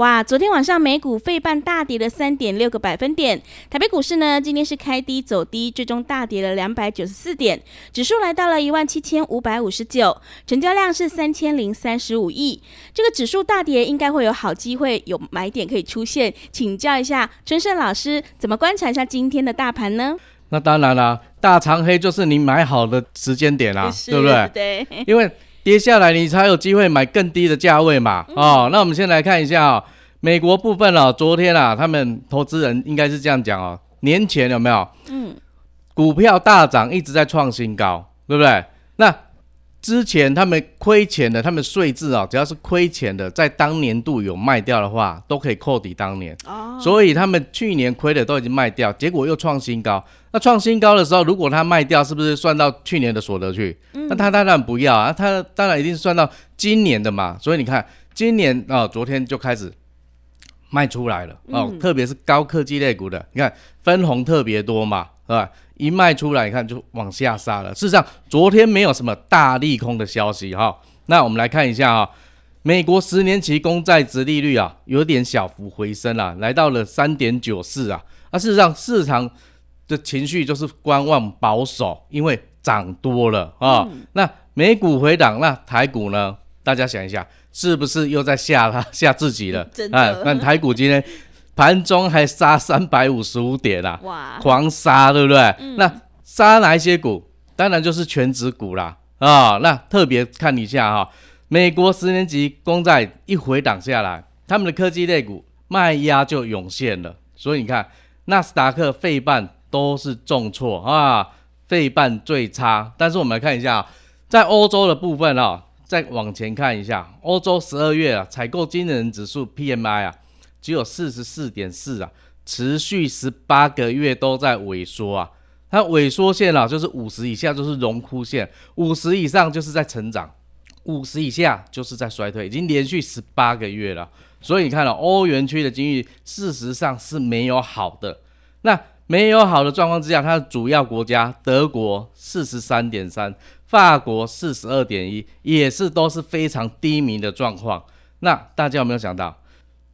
哇，昨天晚上美股费半大跌了三点六个百分点，台北股市呢今天是开低走低，最终大跌了两百九十四点，指数来到了一万七千五百五十九，成交量是三千零三十五亿。这个指数大跌，应该会有好机会，有买点可以出现。请教一下春盛老师，怎么观察一下今天的大盘呢？那当然啦，大长黑就是你买好的时间点啦，对不对？对，因为。跌下来，你才有机会买更低的价位嘛？哦，那我们先来看一下啊，美国部分哦，昨天啊，他们投资人应该是这样讲哦，年前有没有？嗯，股票大涨，一直在创新高，对不对？那。之前他们亏钱的，他们税制啊，只要是亏钱的，在当年度有卖掉的话，都可以扣抵当年。哦，所以他们去年亏的都已经卖掉，结果又创新高。那创新高的时候，如果他卖掉，是不是算到去年的所得去？那他当然不要啊，他当然一定是算到今年的嘛。所以你看，今年啊，昨天就开始卖出来了哦，特别是高科技类股的，你看分红特别多嘛，是吧？一卖出来，你看就往下杀了。事实上，昨天没有什么大利空的消息哈。那我们来看一下啊，美国十年期公债值利率啊，有点小幅回升了，来到了三点九四啊。那事实上，市场的情绪就是观望保守，因为涨多了啊。那美股回档，那台股呢？大家想一下，是不是又在吓他 吓自己了？啊，那台股今天。盘中还杀三百五十五点啦，哇，狂杀，对不对？那杀哪一些股？当然就是全指股啦，啊，那特别看一下哈，美国十年级公债一回档下来，他们的科技类股卖压就涌现了，所以你看纳斯达克、费半都是重挫啊，费半最差。但是我们来看一下，在欧洲的部分啊，再往前看一下，欧洲十二月啊采购经理人指数 PMI 啊。只有四十四点四啊，持续十八个月都在萎缩啊。它萎缩线啊，就是五十以下就是荣枯线，五十以上就是在成长，五十以下就是在衰退，已经连续十八个月了。所以你看了欧元区的经济，事实上是没有好的。那没有好的状况之下，它的主要国家德国四十三点三，法国四十二点一，也是都是非常低迷的状况。那大家有没有想到？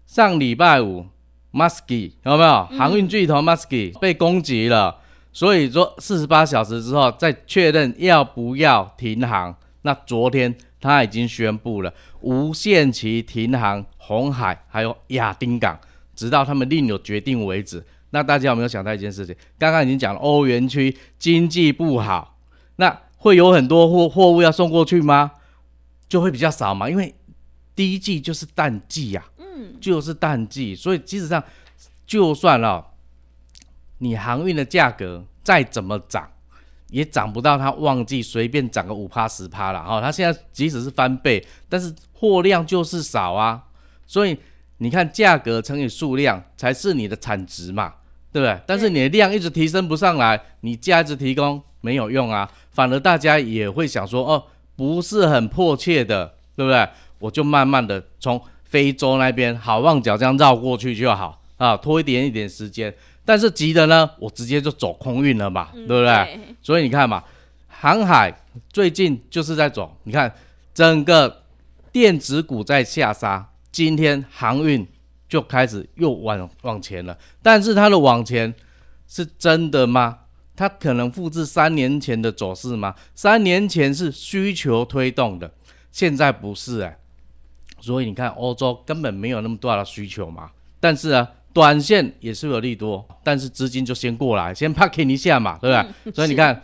上礼拜五 m u s k y 有没有航运巨头 m u s k y 被攻击了？所以说四十八小时之后再确认要不要停航。那昨天他已经宣布了无限期停航红海还有亚丁港，直到他们另有决定为止。那大家有没有想到一件事情？刚刚已经讲了，欧元区经济不好，那会有很多货货物要送过去吗？就会比较少嘛，因为第一季就是淡季呀。嗯就是淡季，所以基本上，就算了，你航运的价格再怎么涨，也涨不到它旺季随便涨个五趴十趴了哈。它现在即使是翻倍，但是货量就是少啊。所以你看，价格乘以数量才是你的产值嘛，对不对？但是你的量一直提升不上来，你价值提供没有用啊，反而大家也会想说，哦，不是很迫切的，对不对？我就慢慢的从。非洲那边好望角这样绕过去就好啊，拖一点一点时间。但是急的呢，我直接就走空运了嘛，对不对？所以你看嘛，航海最近就是在走，你看整个电子股在下杀，今天航运就开始又往往前了。但是它的往前是真的吗？它可能复制三年前的走势吗？三年前是需求推动的，现在不是哎。所以你看，欧洲根本没有那么大的需求嘛。但是啊，短线也是有利多，但是资金就先过来，先 parking 一下嘛，对不对？所以你看，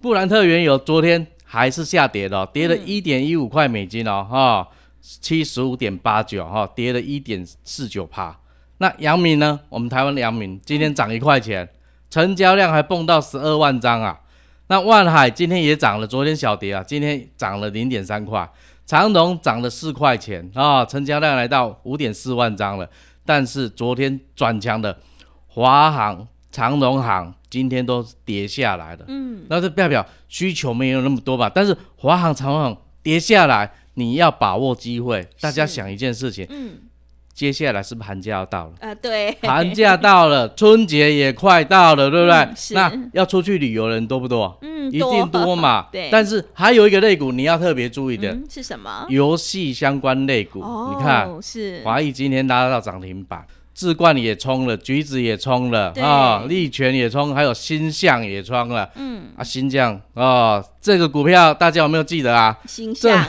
布兰特原油昨天还是下跌的，跌了一点一五块美金哦，哈，七十五点八九哈，跌了一点四九帕。那阳明呢？我们台湾的阳明今天涨一块钱，成交量还蹦到十二万张啊。那万海今天也涨了，昨天小跌啊，今天涨了零点三块。长荣涨了四块钱啊，成交量来到五点四万张了。但是昨天转强的华航、长荣航今天都跌下来了。嗯，那这代表需求没有那么多吧？但是华航、长荣航跌下来。你要把握机会，大家想一件事情，嗯，接下来是不是寒假要到了？啊，对，寒假到了，春节也快到了，对不对？那要出去旅游的人多不多？嗯，一定多嘛。对。但是还有一个类股你要特别注意的，是什么？游戏相关类股。你看，是华谊今天拉到涨停板。智冠也冲了，橘子也冲了啊，利泉也冲，还有新象也冲了。嗯啊，新将啊，这个股票大家有没有记得啊？新象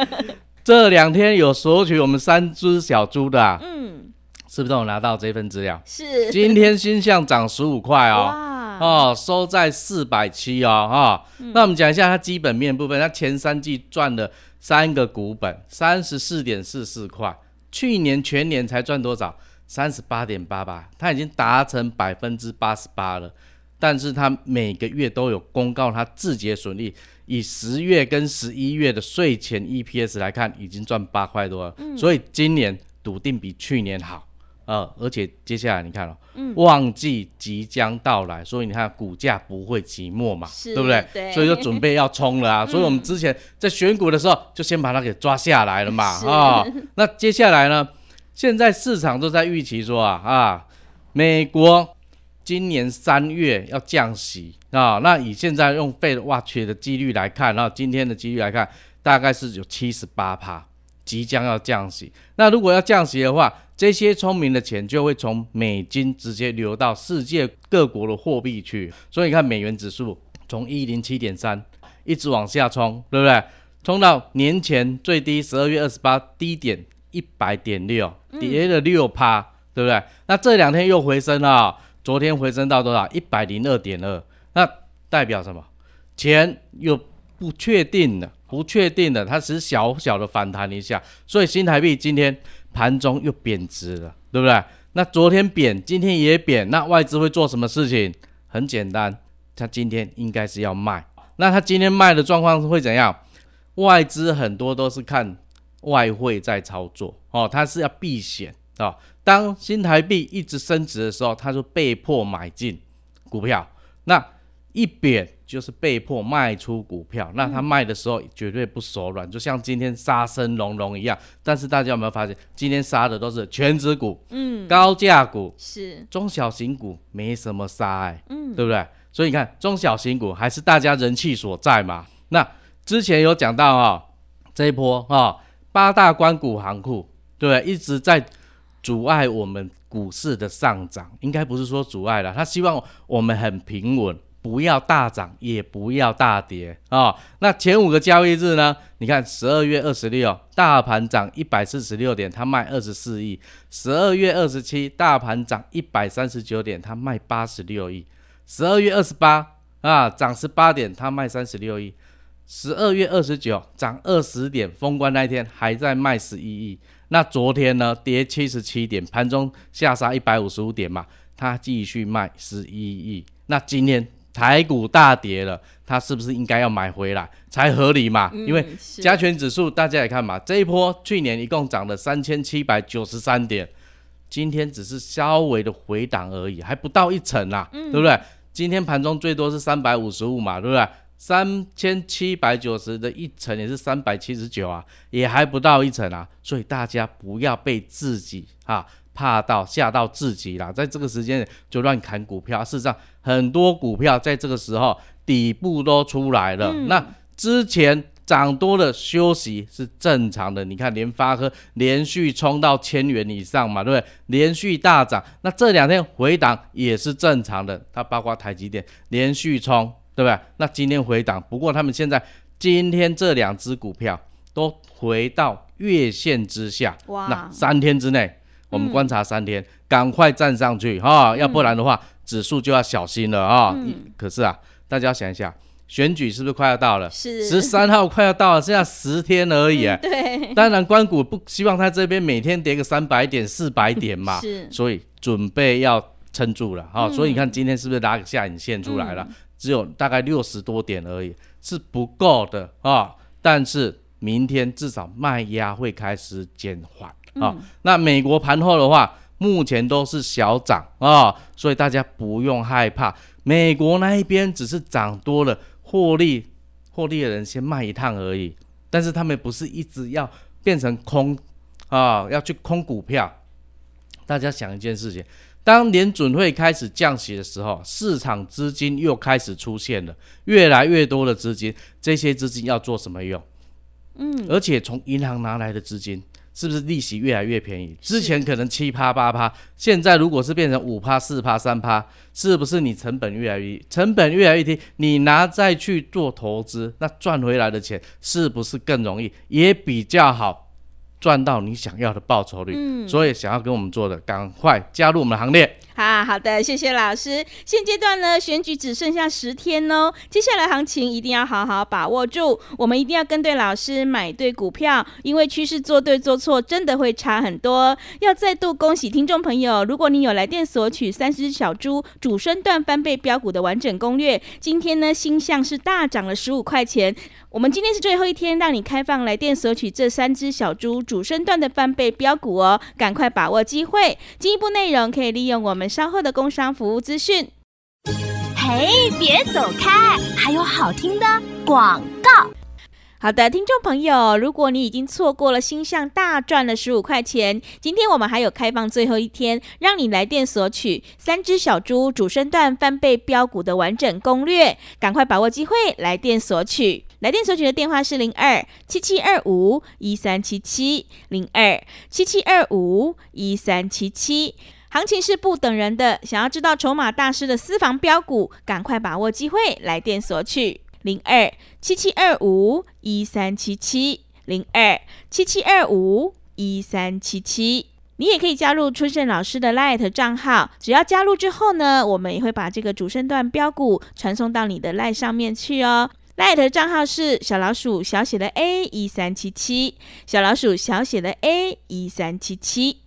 这两天有索取我们三只小猪的，嗯，是不是都有拿到这份资料？是。今天新象涨十五块哦，哦，收在四百七哦，哈。那我们讲一下它基本面部分，它前三季赚了三个股本，三十四点四四块，去年全年才赚多少？三十八点八八，它已经达成百分之八十八了，但是它每个月都有公告它自己的损益，以十月跟十一月的税前 EPS 来看，已经赚八块多了，所以今年笃定比去年好，呃，而且接下来你看了，旺季即将到来，所以你看股价不会寂寞嘛，对不对？对，所以就准备要冲了啊，所以我们之前在选股的时候就先把它给抓下来了嘛，啊，那接下来呢？现在市场都在预期说啊啊，美国今年三月要降息啊。那以现在用费挖掘的几率来看，然后今天的几率来看，大概是有七十八趴即将要降息。那如果要降息的话，这些聪明的钱就会从美金直接流到世界各国的货币去。所以你看美元指数从一零七点三一直往下冲，对不对？冲到年前最低十二月二十八低点。一百点六，跌了六趴，对不对？那这两天又回升了，昨天回升到多少？一百零二点二，那代表什么？钱又不确定的，不确定的，它只是小小的反弹一下，所以新台币今天盘中又贬值了，对不对？那昨天贬，今天也贬，那外资会做什么事情？很简单，他今天应该是要卖，那他今天卖的状况会怎样？外资很多都是看。外汇在操作哦，它是要避险啊。当新台币一直升值的时候，他就被迫买进股票；那一贬就是被迫卖出股票。那他卖的时候绝对不手软，就像今天杀声隆隆一样。但是大家有没有发现，今天杀的都是全指股，嗯，高价股是中小型股没什么杀哎，嗯，对不对？所以你看中小型股还是大家人气所在嘛。那之前有讲到啊，这一波啊。八大关股行库，对，一直在阻碍我们股市的上涨，应该不是说阻碍了，他希望我们很平稳，不要大涨，也不要大跌啊。那前五个交易日呢？你看十二月二十六，大盘涨一百四十六点，他卖二十四亿；十二月二十七，大盘涨一百三十九点，他卖八十六亿；十二月二十八啊，涨十八点，他卖三十六亿。十二月二十九涨二十点，封关那天还在卖十一亿。那昨天呢，跌七十七点，盘中下杀一百五十五点嘛，它继续卖十一亿。那今天台股大跌了，它是不是应该要买回来才合理嘛？因为加权指数大家也看嘛，这一波去年一共涨了三千七百九十三点，今天只是稍微的回档而已，还不到一成啊，对不对？今天盘中最多是三百五十五嘛，对不对？三千七百九十的一层也是三百七十九啊，也还不到一层啊，所以大家不要被自己啊怕到吓到自己啦，在这个时间就乱砍股票。事实上，很多股票在这个时候底部都出来了，那之前涨多了休息是正常的。你看联发科连续冲到千元以上嘛，对不对？连续大涨，那这两天回档也是正常的。它包括台积电连续冲。对不对？那今天回档，不过他们现在今天这两只股票都回到月线之下。哇！那三天之内，我们观察三天，赶快站上去哈，要不然的话，指数就要小心了啊。嗯。可是啊，大家想一下，选举是不是快要到了？是十三号快要到了，剩下十天而已。对，当然关谷不希望他这边每天跌个三百点、四百点嘛，是，所以准备要撑住了哈。所以你看今天是不是拉个下影线出来了？只有大概六十多点而已，是不够的啊。但是明天至少卖压会开始减缓啊。那美国盘后的话，目前都是小涨啊，所以大家不用害怕。美国那一边只是涨多了。获利，获利的人先卖一趟而已，但是他们不是一直要变成空啊，要去空股票。大家想一件事情，当联准会开始降息的时候，市场资金又开始出现了，越来越多的资金，这些资金要做什么用？嗯，而且从银行拿来的资金。是不是利息越来越便宜？之前可能七趴八趴，现在如果是变成五趴四趴三趴，是不是你成本越来越成本越来越低？你拿再去做投资，那赚回来的钱是不是更容易，也比较好赚到你想要的报酬率？嗯，所以想要跟我们做的，赶快加入我们的行列。好好的，谢谢老师。现阶段呢，选举只剩下十天哦，接下来行情一定要好好把握住。我们一定要跟对老师，买对股票，因为趋势做对做错真的会差很多。要再度恭喜听众朋友，如果你有来电索取三只小猪主升段翻倍标股的完整攻略，今天呢星象是大涨了十五块钱。我们今天是最后一天，让你开放来电索取这三只小猪主主升段的翻倍标股哦，赶快把握机会。进一步内容可以利用我们。稍后的工商服务资讯。嘿，别走开，还有好听的广告。好的，听众朋友，如果你已经错过了星象大赚了十五块钱，今天我们还有开放最后一天，让你来电索取三只小猪主升段翻倍标股的完整攻略，赶快把握机会来电索取。来电索取的电话是零二七七二五一三七七零二七七二五一三七七。行情是不等人的，想要知道筹码大师的私房标股，赶快把握机会，来电索取零二七七二五一三七七零二七七二五一三七七。你也可以加入春盛老师的 Light 账号，只要加入之后呢，我们也会把这个主升段标股传送到你的 Light 上面去哦。Light 账号是小老鼠小写的 A 一三七七，小老鼠小写的 A 一三七七。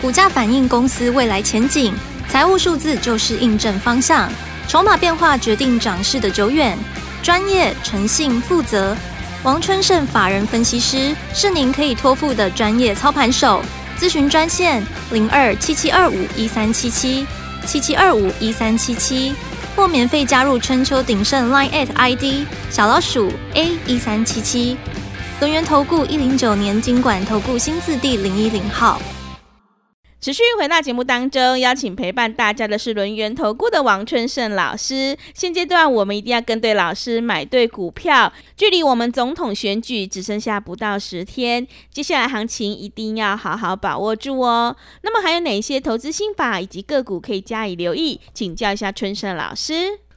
股价反映公司未来前景，财务数字就是印证方向，筹码变化决定涨势的久远。专业、诚信、负责，王春盛法人分析师是您可以托付的专业操盘手。咨询专线零二七七二五一三七七七七二五一三七七，或免费加入春秋鼎盛 Line at ID 小老鼠 A 一三七七。轮源投顾一零九年经管投顾新字第零一零号。持续回到节目当中，邀请陪伴大家的是轮源投顾的王春盛老师。现阶段我们一定要跟对老师，买对股票。距离我们总统选举只剩下不到十天，接下来行情一定要好好把握住哦。那么还有哪些投资心法以及个股可以加以留意？请教一下春盛老师。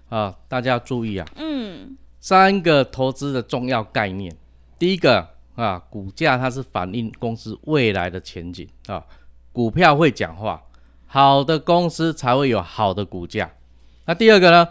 啊，大家要注意啊。嗯，三个投资的重要概念。第一个啊，股价它是反映公司未来的前景啊。股票会讲话，好的公司才会有好的股价。那第二个呢？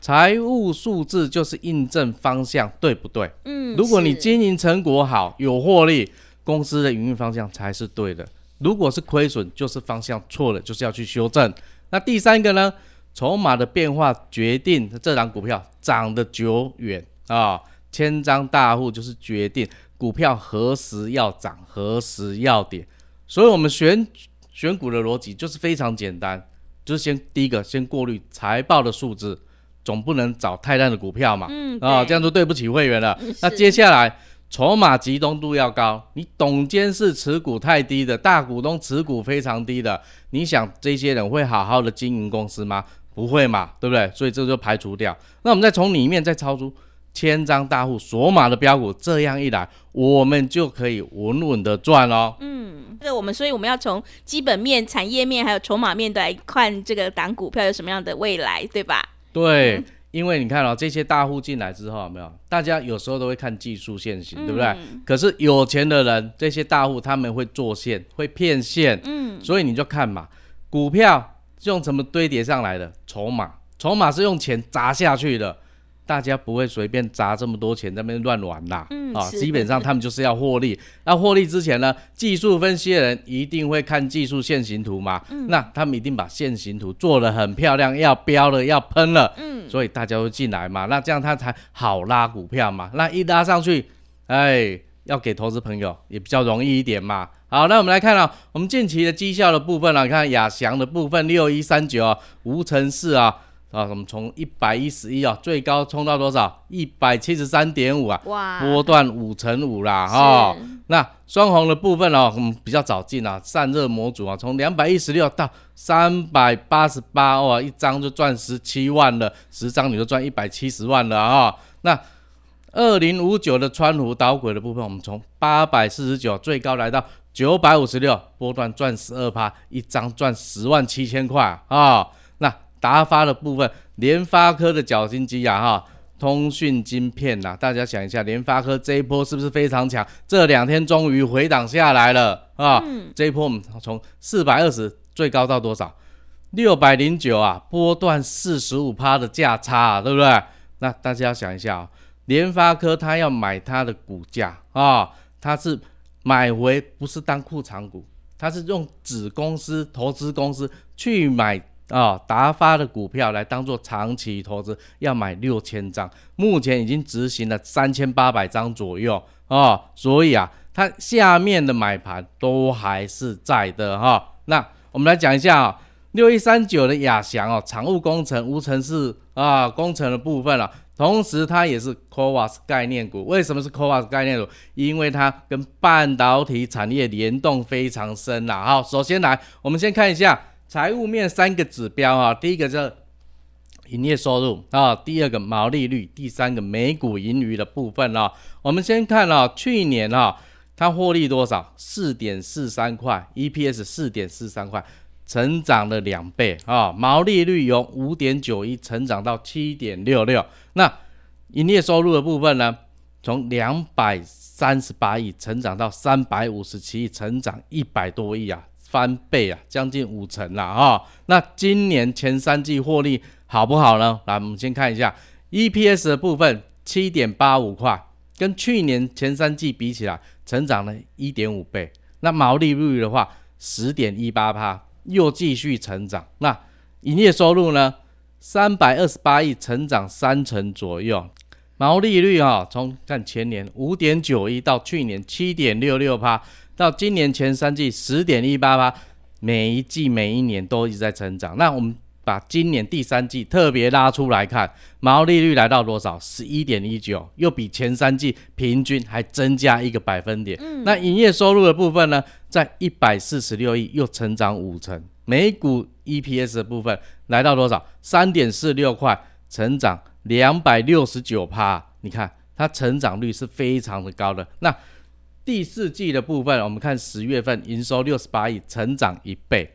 财务数字就是印证方向对不对？嗯，如果你经营成果好，有获利，公司的营运方向才是对的。如果是亏损，就是方向错了，就是要去修正。那第三个呢？筹码的变化决定这档股票涨得久远啊。千张大户就是决定股票何时要涨，何时要跌。所以，我们选选股的逻辑就是非常简单，就是先第一个先过滤财报的数字，总不能找太烂的股票嘛，嗯，啊，这样就对不起会员了。那接下来筹码集中度要高，你董监事持股太低的，大股东持股非常低的，你想这些人会好好的经营公司吗？不会嘛，对不对？所以这就排除掉。那我们再从里面再超出。千张大户锁码的标股，这样一来，我们就可以稳稳的赚哦。嗯，这我们所以我们要从基本面、产业面还有筹码面来看这个档股票有什么样的未来，对吧？对，因为你看哦，这些大户进来之后，有没有？大家有时候都会看技术线型，对不对？可是有钱的人，这些大户他们会做线，会骗线。嗯，所以你就看嘛，股票是用什么堆叠上来的？筹码，筹码是用钱砸下去的。大家不会随便砸这么多钱在那边乱玩啦，嗯啊，基本上他们就是要获利。那获利之前呢，技术分析的人一定会看技术线形图嘛，嗯。那他们一定把线形图做得很漂亮，要标了，要喷了，嗯，所以大家都进来嘛，那这样他才好拉股票嘛，那一拉上去，哎，要给投资朋友也比较容易一点嘛。好，那我们来看啊，我们近期的绩效的部分啊，看亚翔的部分六一三九啊，无尘室啊。啊，我们从一百一十一啊，最高冲到多少？一百七十三点五啊，哇，波段五乘五啦，哈。那双红的部分哦，我们比较早进啊，散热模组啊，从两百一十六到三百八十八，哇，一张就赚十七万了，十张你就赚一百七十万了啊。那二零五九的川湖导轨的部分，我们从八百四十九最高来到九百五十六，波段赚十二趴，一张赚十万七千块啊。达发的部分，联发科的绞心机啊，哈，通讯晶片呐，大家想一下，联发科这一波是不是非常强？这两天终于回档下来了啊！这一波我们从四百二十最高到多少？六百零九啊，波段四十五趴的价差，啊对不对？那大家要想一下啊，联发科它要买它的股价啊，它是买回不是当库藏股，它是用子公司、投资公司去买。啊，达发的股票来当做长期投资，要买六千张，目前已经执行了三千八百张左右啊，所以啊，它下面的买盘都还是在的哈。那我们来讲一下啊，六一三九的亚翔哦，常务工程、无尘室啊工程的部分了，同时它也是 c o v a s 概念股。为什么是 c o v a s 概念股？因为它跟半导体产业联动非常深啦。好，首先来，我们先看一下。财务面三个指标啊，第一个是营业收入啊，第二个毛利率，第三个每股盈余的部分啊。我们先看啊，去年啊，它获利多少？四点四三块，EPS 四点四三块，成长了两倍啊。毛利率由五点九一成长到七点六六。那营业收入的部分呢，从两百三十八亿成长到三百五十七亿，成长一百多亿啊。翻倍啊，将近五成了啊！那今年前三季获利好不好呢？来，我们先看一下 EPS 的部分，七点八五块，跟去年前三季比起来，成长了一点五倍。那毛利率的话，十点一八趴，又继续成长。那营业收入呢，三百二十八亿，成长三成左右。毛利率啊，从看前年五点九一到去年七点六六趴。到今年前三季十点一八八，每一季每一年都一直在成长。那我们把今年第三季特别拉出来看，毛利率来到多少？十一点一九，又比前三季平均还增加一个百分点。那营业收入的部分呢，在一百四十六亿，又成长五成。每股 EPS 的部分来到多少？三点四六块，成长两百六十九趴。你看它成长率是非常的高的。那第四季的部分，我们看十月份营收六十八亿，成长一倍；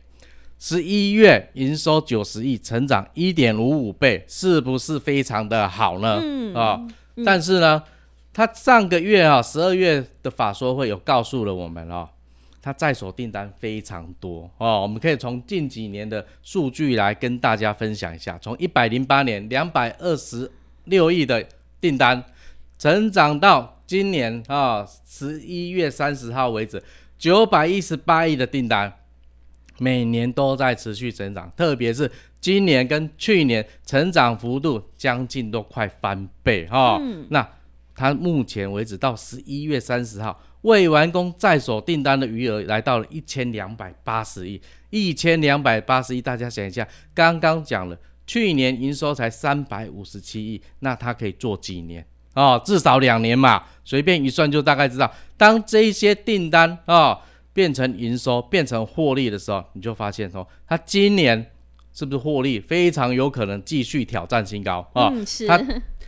十一月营收九十亿，成长一点五五倍，是不是非常的好呢？嗯啊，但是呢，他上个月啊，十二月的法说会有告诉了我们哦，他在手订单非常多哦，我们可以从近几年的数据来跟大家分享一下，从一百零八年两百二十六亿的订单，成长到。今年啊，十一月三十号为止，九百一十八亿的订单，每年都在持续增长，特别是今年跟去年成长幅度将近都快翻倍哈。那它目前为止到十一月三十号未完工在手订单的余额来到了一千两百八十亿，一千两百八十亿，大家想一下，刚刚讲了，去年营收才三百五十七亿，那它可以做几年？哦，至少两年嘛，随便一算就大概知道，当这些订单啊变成营收、变成获利的时候，你就发现说，它今年是不是获利非常有可能继续挑战新高啊？嗯，是。它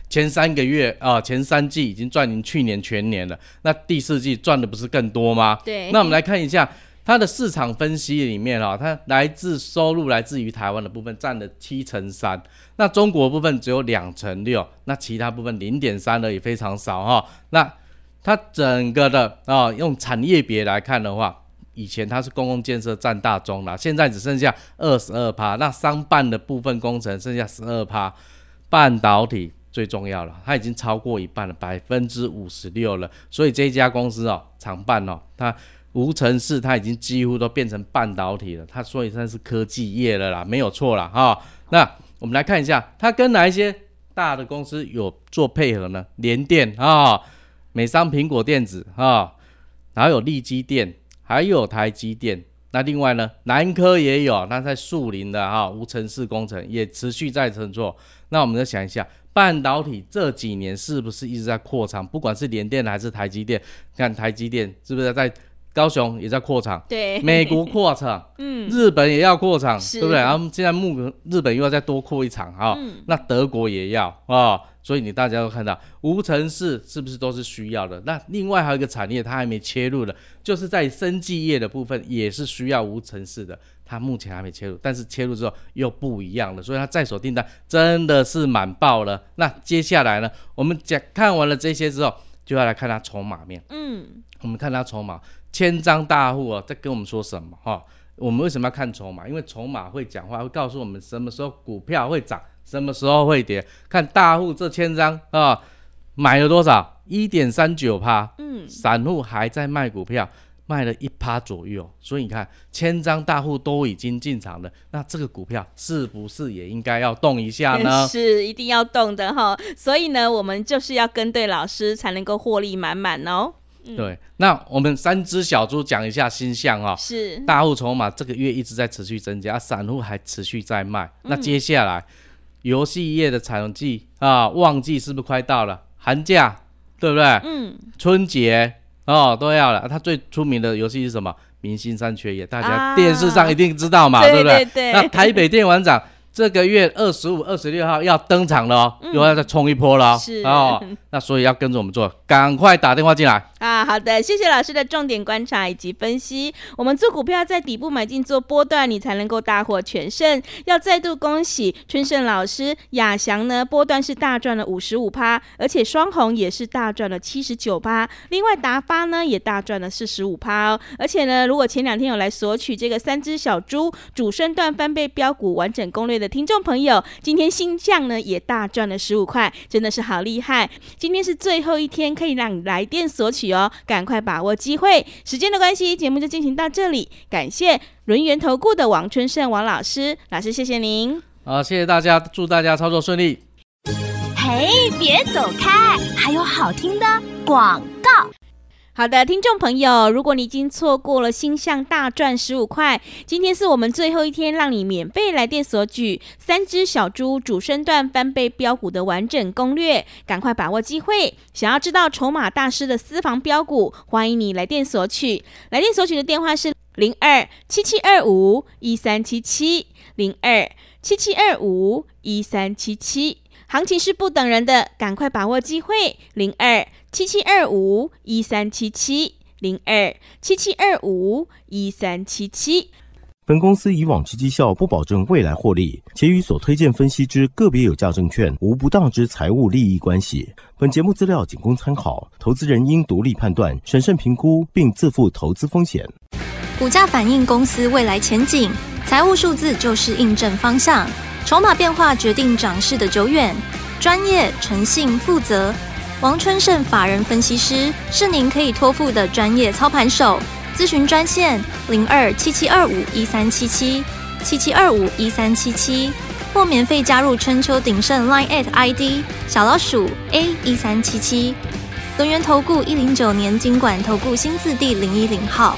前三个月啊，前三季已经赚赢去年全年了，那第四季赚的不是更多吗？对。那我们来看一下。它的市场分析里面啊，它来自收入来自于台湾的部分占了七成三，那中国部分只有两成六，那其他部分零点三的也非常少哈。那它整个的啊，用产业别来看的话，以前它是公共建设占大中了，现在只剩下二十二趴，那商办的部分工程剩下十二趴，半导体最重要了，它已经超过一半了，百分之五十六了。所以这家公司哦，长办哦，它无尘室它已经几乎都变成半导体了，它所以算是科技业了啦，没有错了哈。那我们来看一下，它跟哪一些大的公司有做配合呢？联电啊，美商苹果电子啊，然后有利基电，还有台积电。那另外呢，南科也有，那在树林的哈无尘室工程也持续在乘坐。那我们再想一下，半导体这几年是不是一直在扩厂？不管是联电还是台积电，看台积电是不是在高雄也在扩厂？对，美国扩厂，嗯，日本也要扩厂，对不对？然后现在目日本又要再多扩一场哈，那德国也要啊。所以你大家都看到无尘室是不是都是需要的？那另外还有一个产业它还没切入的，就是在生技业的部分也是需要无尘室的，它目前还没切入，但是切入之后又不一样了，所以它在手订单真的是满爆了。那接下来呢，我们讲看完了这些之后，就要来看他筹码面。嗯，我们看他筹码，千张大户啊，在跟我们说什么哈？我们为什么要看筹码？因为筹码会讲话，会告诉我们什么时候股票会涨。什么时候会跌？看大户这千张啊，买了多少？一点三九趴。嗯，散户还在卖股票，卖了一趴左右。所以你看，千张大户都已经进场了，那这个股票是不是也应该要动一下呢？是，一定要动的哈。所以呢，我们就是要跟对老师，才能够获利满满哦。对，那我们三只小猪讲一下新象哦。是，大户筹码这个月一直在持续增加，散户还持续在卖。那接下来。游戏业的产季啊，旺季是不是快到了？寒假对不对？嗯。春节哦都要了。他最出名的游戏是什么？明星三缺一，大家电视上一定知道嘛，对不对？那台北电玩展。这个月二十五、二十六号要登场了哦，又要再冲一波了哦。那所以要跟着我们做，赶快打电话进来啊！好的，谢谢老师的重点观察以及分析。我们做股票在底部买进做波段，你才能够大获全胜。要再度恭喜春盛老师，亚翔呢波段是大赚了五十五趴，而且双红也是大赚了七十九趴。另外达发呢也大赚了四十五趴哦。而且呢，如果前两天有来索取这个三只小猪主升段翻倍标股完整攻略。的听众朋友，今天新将呢也大赚了十五块，真的是好厉害！今天是最后一天，可以让你来电索取哦，赶快把握机会。时间的关系，节目就进行到这里，感谢轮源投顾的王春盛王老师，老师谢谢您。好，谢谢大家，祝大家操作顺利。嘿，别走开，还有好听的广告。好的，听众朋友，如果你已经错过了星象大赚十五块，今天是我们最后一天，让你免费来电索取三只小猪主升段翻倍标股的完整攻略，赶快把握机会！想要知道筹码大师的私房标股，欢迎你来电索取。来电索取的电话是零二七七二五一三七七零二七七二五一三七七。行情是不等人的，赶快把握机会！零二七七二五一三七七零二七七二五一三七七。本公司以往之绩效不保证未来获利，且与所推荐分析之个别有价证券无不当之财务利益关系。本节目资料仅供参考，投资人应独立判断、审慎评估，并自负投资风险。股价反映公司未来前景，财务数字就是印证方向。筹码变化决定涨势的久远，专业、诚信、负责。王春盛法人分析师是您可以托付的专业操盘手。咨询专线零二七七二五一三七七七七二五一三七七，或免费加入春秋鼎盛 Line at ID 小老鼠 A 一三七七。轮源投顾一零九年经管投顾新字第零一零号。